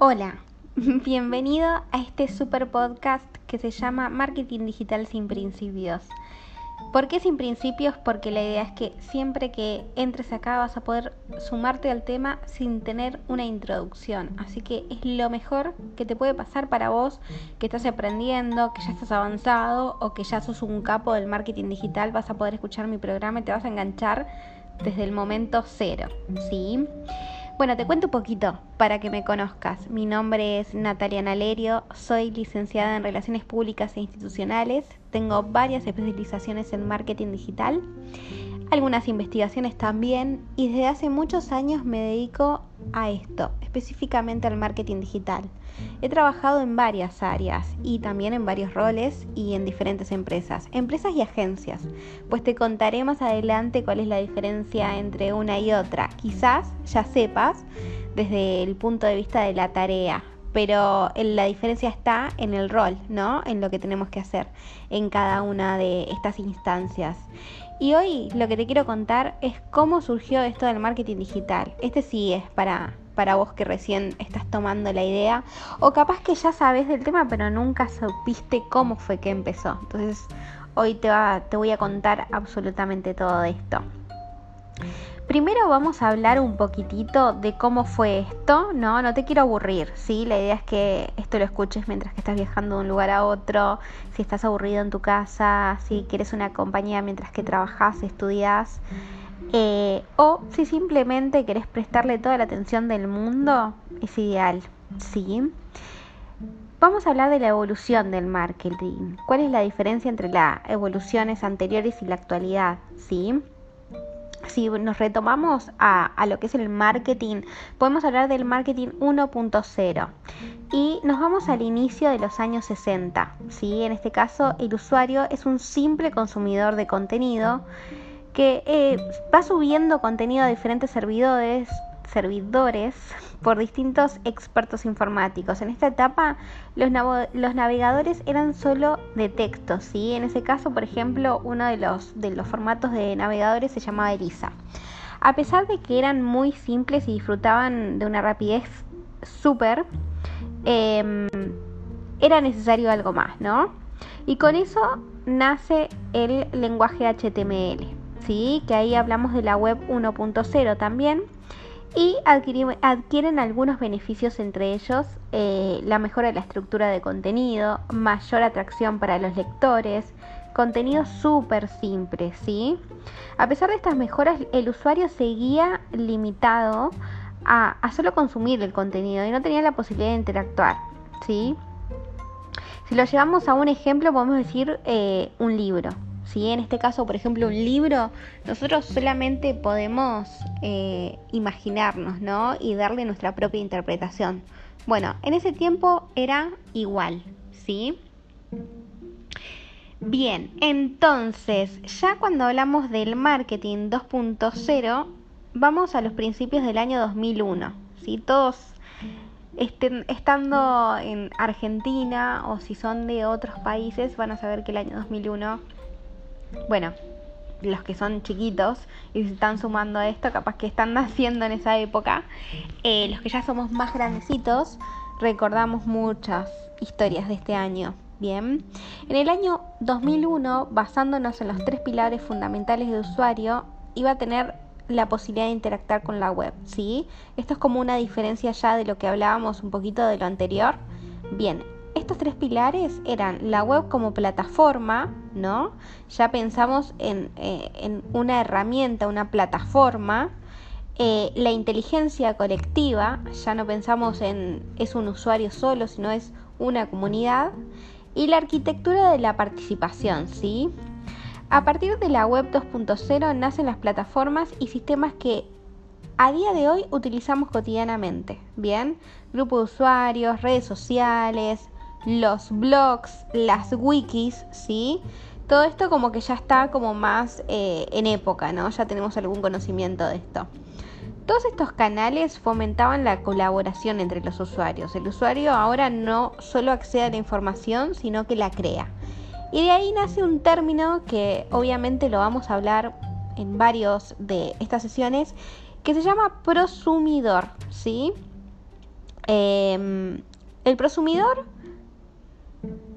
Hola, bienvenido a este super podcast que se llama Marketing Digital sin Principios. ¿Por qué sin principios? Porque la idea es que siempre que entres acá vas a poder sumarte al tema sin tener una introducción. Así que es lo mejor que te puede pasar para vos que estás aprendiendo, que ya estás avanzado o que ya sos un capo del marketing digital. Vas a poder escuchar mi programa y te vas a enganchar desde el momento cero. ¿Sí? Bueno, te cuento un poquito para que me conozcas. Mi nombre es Natalia Nalerio, soy licenciada en Relaciones Públicas e Institucionales, tengo varias especializaciones en marketing digital, algunas investigaciones también y desde hace muchos años me dedico a esto, específicamente al marketing digital. He trabajado en varias áreas y también en varios roles y en diferentes empresas, empresas y agencias, pues te contaré más adelante cuál es la diferencia entre una y otra. Quizás ya sepas desde el punto de vista de la tarea, pero la diferencia está en el rol, ¿no? En lo que tenemos que hacer en cada una de estas instancias. Y hoy lo que te quiero contar es cómo surgió esto del marketing digital. Este sí es para para vos que recién estás tomando la idea o capaz que ya sabes del tema pero nunca supiste cómo fue que empezó. Entonces hoy te, va, te voy a contar absolutamente todo esto. Primero vamos a hablar un poquitito de cómo fue esto, ¿no? No te quiero aburrir, ¿sí? La idea es que esto lo escuches mientras que estás viajando de un lugar a otro, si estás aburrido en tu casa, si quieres una compañía mientras que trabajas, estudias. Eh, o si simplemente querés prestarle toda la atención del mundo, es ideal, ¿sí? Vamos a hablar de la evolución del marketing. ¿Cuál es la diferencia entre las evoluciones anteriores y la actualidad? ¿Sí? Si nos retomamos a, a lo que es el marketing, podemos hablar del marketing 1.0 y nos vamos al inicio de los años 60. ¿sí? En este caso, el usuario es un simple consumidor de contenido que eh, va subiendo contenido a diferentes servidores, servidores por distintos expertos informáticos. En esta etapa los, navegadores eran solo de texto, ¿sí? En ese caso, por ejemplo, uno de los, formatos de navegadores se llamaba ELISA. A pesar de que eran muy simples y disfrutaban de una rapidez súper, em, era necesario algo más, ¿no? Y con eso nace el lenguaje HTML que ahí hablamos de la web 1.0 también. Y adquieren algunos beneficios, entre ellos eh, la mejora de la estructura de contenido, mayor atracción para los lectores, contenido súper simple, ¿sí? A pesar de estas mejoras, el usuario seguía limitado a, solo consumir el contenido y no tenía la posibilidad de interactuar, ¿sí? Si lo llevamos a un ejemplo, podemos decir eh, un libro, si en este caso, por ejemplo, un libro, nosotros solamente podemos eh, imaginarnos, ¿no? Y darle nuestra propia interpretación. Bueno, en ese tiempo era igual, ¿sí? Bien, entonces, ya cuando hablamos del marketing 2.0, vamos a los principios del año 2001, ¿sí? Todos estando en Argentina o si son de otros países van a saber que el año 2001 bueno, los que son chiquitos y se están sumando a esto, capaz que están naciendo en esa época, eh, los que ya somos más grandecitos, recordamos muchas historias de este año. Bien, en el año 2001, basándonos en los tres pilares fundamentales de usuario, iba a tener la posibilidad de interactuar con la web, ¿sí? Esto es como una diferencia ya de lo que hablábamos un poquito de lo anterior. Bien, estos tres pilares eran la web como plataforma, ¿no? Ya pensamos en, eh, una herramienta, una plataforma. Eh, la inteligencia colectiva, ya no pensamos en es un usuario solo, sino es una comunidad. Y la arquitectura de la participación, ¿sí? A partir de la web 2.0 nacen las plataformas y sistemas que a día de hoy utilizamos cotidianamente. Bien, grupo de usuarios, redes sociales, los blogs, las wikis, ¿sí? Todo esto como que ya está como más eh, en época, ¿no? Ya tenemos algún conocimiento de esto. Todos estos canales fomentaban la colaboración entre los usuarios. El usuario ahora no solo accede a la información, sino que la crea. Y de ahí nace un término que obviamente lo vamos a hablar en varios de estas sesiones, que se llama prosumidor, ¿sí? Em, el prosumidor,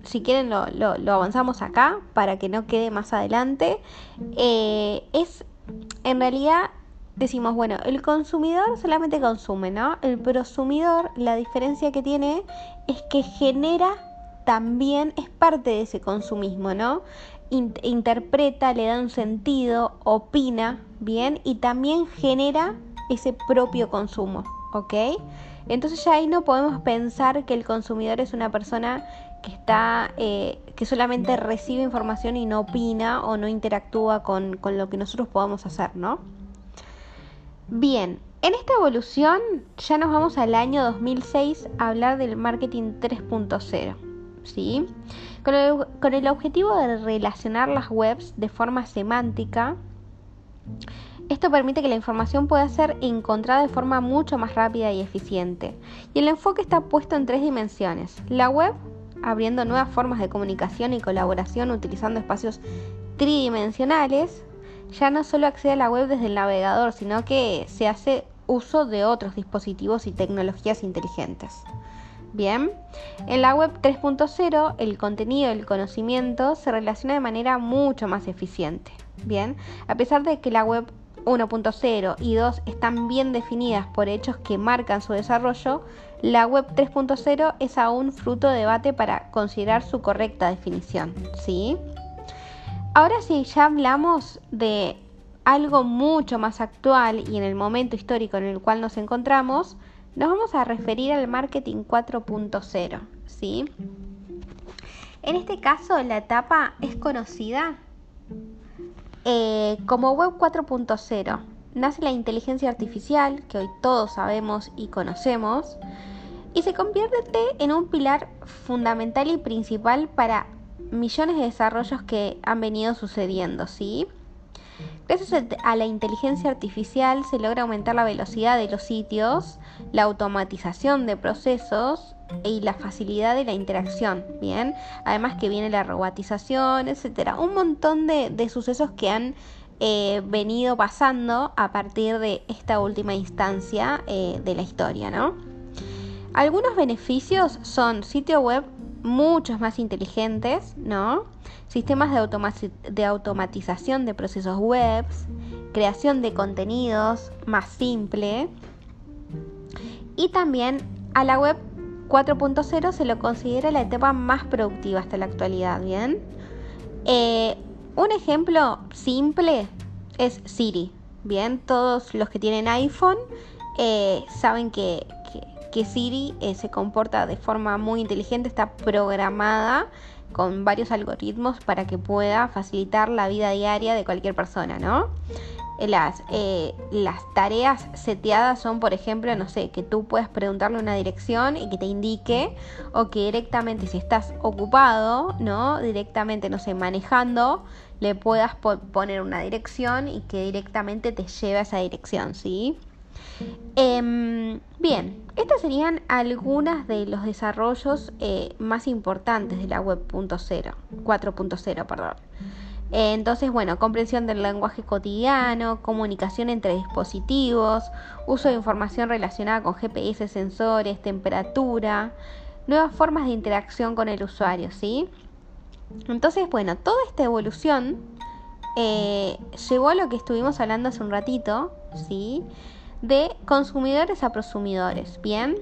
si quieren lo, avanzamos acá para que no quede más adelante, eh, es en realidad decimos, bueno, el consumidor solamente consume, ¿no? El prosumidor, la diferencia que tiene es que genera también, es parte de ese consumismo, ¿no? interpreta, le da un sentido, opina, ¿bien? Y también genera ese propio consumo, ¿ok? Entonces ya ahí no podemos pensar que el consumidor es una persona que está eh, que solamente recibe información y no opina o no interactúa con, con lo que nosotros podamos hacer, ¿no? Bien, en esta evolución ya nos vamos al año 2006 a hablar del marketing 3.0, ¿sí? Con el, con el objetivo de relacionar las webs de forma semántica, esto permite que la información pueda ser encontrada de forma mucho más rápida y eficiente. Y el enfoque está puesto en tres dimensiones. La web, abriendo nuevas formas de comunicación y colaboración utilizando espacios tridimensionales, ya no solo accede a la web desde el navegador, sino que se hace uso de otros dispositivos y tecnologías inteligentes. Bien, en la web 3.0 el contenido y el conocimiento se relaciona de manera mucho más eficiente. Bien, a pesar de que la web 1.0 y 2 están bien definidas por hechos que marcan su desarrollo, la web 3.0 es aún fruto de debate para considerar su correcta definición. ¿sí? Ahora sí, ya hablamos de algo mucho más actual y en el momento histórico en el cual nos encontramos, nos vamos a referir al marketing 4.0, ¿sí? En este caso, la etapa es conocida eh, como Web 4.0. Nace la inteligencia artificial, que hoy todos sabemos y conocemos, y se convierte en un pilar fundamental y principal para millones de desarrollos que han venido sucediendo, ¿sí? Gracias a la inteligencia artificial se logra aumentar la velocidad de los sitios, la automatización de procesos y la facilidad de la interacción, ¿bien? Además que viene la robotización, etcétera. Un montón de, sucesos que han eh, venido pasando a partir de esta última instancia eh, de la historia, ¿no? Algunos beneficios son sitio web muchos más inteligentes, ¿no? Sistemas de, automatización de procesos web, creación de contenidos más simple. Y también a la web 4.0 se lo considera la etapa más productiva hasta la actualidad, ¿bien? Eh, un ejemplo simple es Siri, ¿bien? Todos los que tienen iPhone eh, saben que, que Siri eh, se comporta de forma muy inteligente, está programada con varios algoritmos para que pueda facilitar la vida diaria de cualquier persona, ¿no? Eh, las, eh, las tareas seteadas son, por ejemplo, no sé, que tú puedas preguntarle una dirección y que te indique, o que directamente si estás ocupado, ¿no? Directamente, no sé, manejando, le puedas poner una dirección y que directamente te lleve a esa dirección, ¿sí? Em, bien, estas serían algunas de los desarrollos eh, más importantes de la web 4.0, perdón. Entonces, bueno, comprensión del lenguaje cotidiano, comunicación entre dispositivos, uso de información relacionada con GPS, sensores, temperatura, nuevas formas de interacción con el usuario, ¿sí? Entonces, bueno, toda esta evolución eh, llevó a lo que estuvimos hablando hace un ratito, ¿sí? de consumidores a prosumidores. Bien.